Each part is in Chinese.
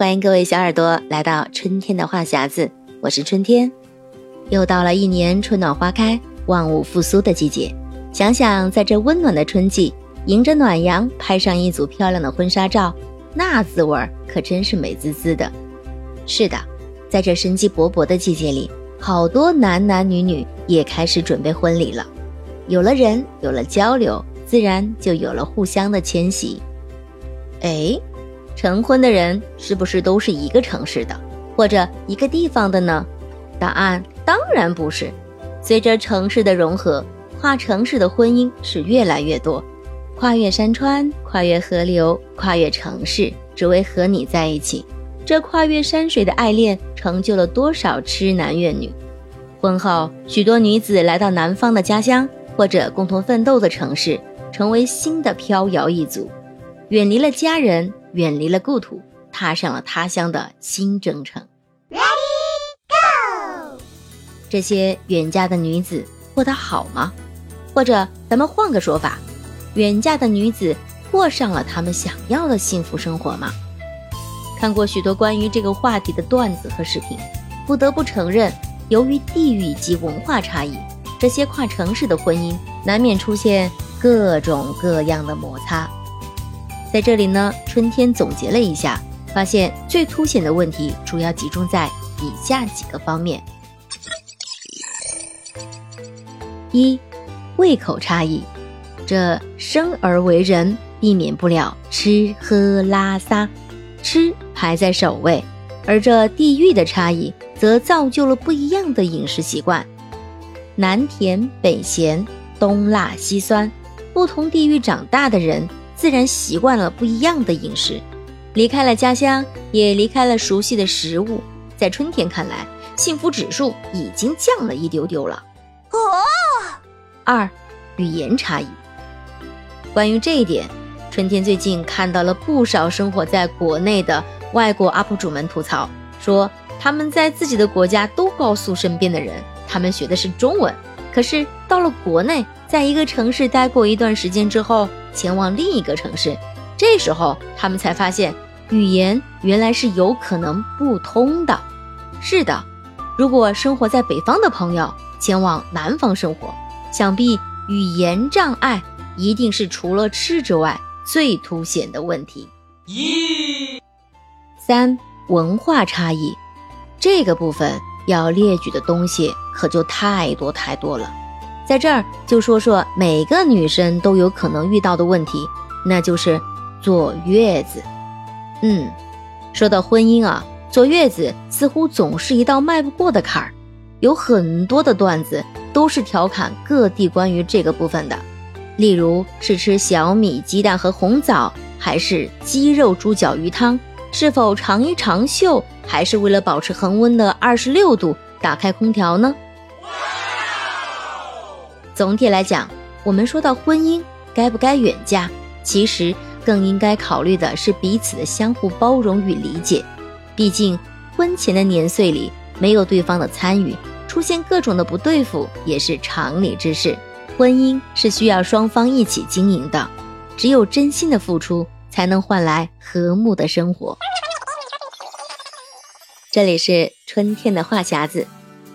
欢迎各位小耳朵来到春天的话匣子，我是春天。又到了一年春暖花开、万物复苏的季节，想想在这温暖的春季，迎着暖阳拍上一组漂亮的婚纱照，那滋味儿可真是美滋滋的。是的，在这生机勃勃的季节里，好多男男女女也开始准备婚礼了。有了人，有了交流，自然就有了互相的迁徙。哎。成婚的人是不是都是一个城市的，或者一个地方的呢？答案当然不是。随着城市的融合，跨城市的婚姻是越来越多，跨越山川，跨越河流，跨越城市，只为和你在一起。这跨越山水的爱恋，成就了多少痴男怨女？婚后，许多女子来到南方的家乡，或者共同奋斗的城市，成为新的飘摇一族，远离了家人。远离了故土，踏上了他乡的新征程。Ready go！这些远嫁的女子过得好吗？或者咱们换个说法，远嫁的女子过上了他们想要的幸福生活吗？看过许多关于这个话题的段子和视频，不得不承认，由于地域及文化差异，这些跨城市的婚姻难免出现各种各样的摩擦。在这里呢，春天总结了一下，发现最凸显的问题主要集中在以下几个方面：一、胃口差异，这生而为人，避免不了吃喝拉撒，吃排在首位；而这地域的差异，则造就了不一样的饮食习惯，南甜北咸，东辣西酸，不同地域长大的人。自然习惯了不一样的饮食，离开了家乡，也离开了熟悉的食物。在春天看来，幸福指数已经降了一丢丢了。哦，二，语言差异。关于这一点，春天最近看到了不少生活在国内的外国 UP 主们吐槽，说他们在自己的国家都告诉身边的人，他们学的是中文，可是到了国内，在一个城市待过一段时间之后。前往另一个城市，这时候他们才发现语言原来是有可能不通的。是的，如果生活在北方的朋友前往南方生活，想必语言障碍一定是除了吃之外最凸显的问题。一三文化差异，这个部分要列举的东西可就太多太多了。在这儿就说说每个女生都有可能遇到的问题，那就是坐月子。嗯，说到婚姻啊，坐月子似乎总是一道迈不过的坎儿。有很多的段子都是调侃各地关于这个部分的，例如是吃小米鸡蛋和红枣，还是鸡肉猪脚鱼汤？是否长衣长袖，还是为了保持恒温的二十六度打开空调呢？总体来讲，我们说到婚姻该不该远嫁，其实更应该考虑的是彼此的相互包容与理解。毕竟婚前的年岁里没有对方的参与，出现各种的不对付也是常理之事。婚姻是需要双方一起经营的，只有真心的付出，才能换来和睦的生活。这里是春天的话匣子。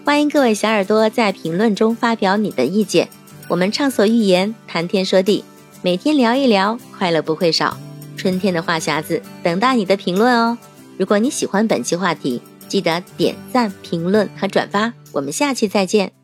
欢迎各位小耳朵在评论中发表你的意见，我们畅所欲言，谈天说地，每天聊一聊，快乐不会少。春天的话匣子等待你的评论哦。如果你喜欢本期话题，记得点赞、评论和转发。我们下期再见。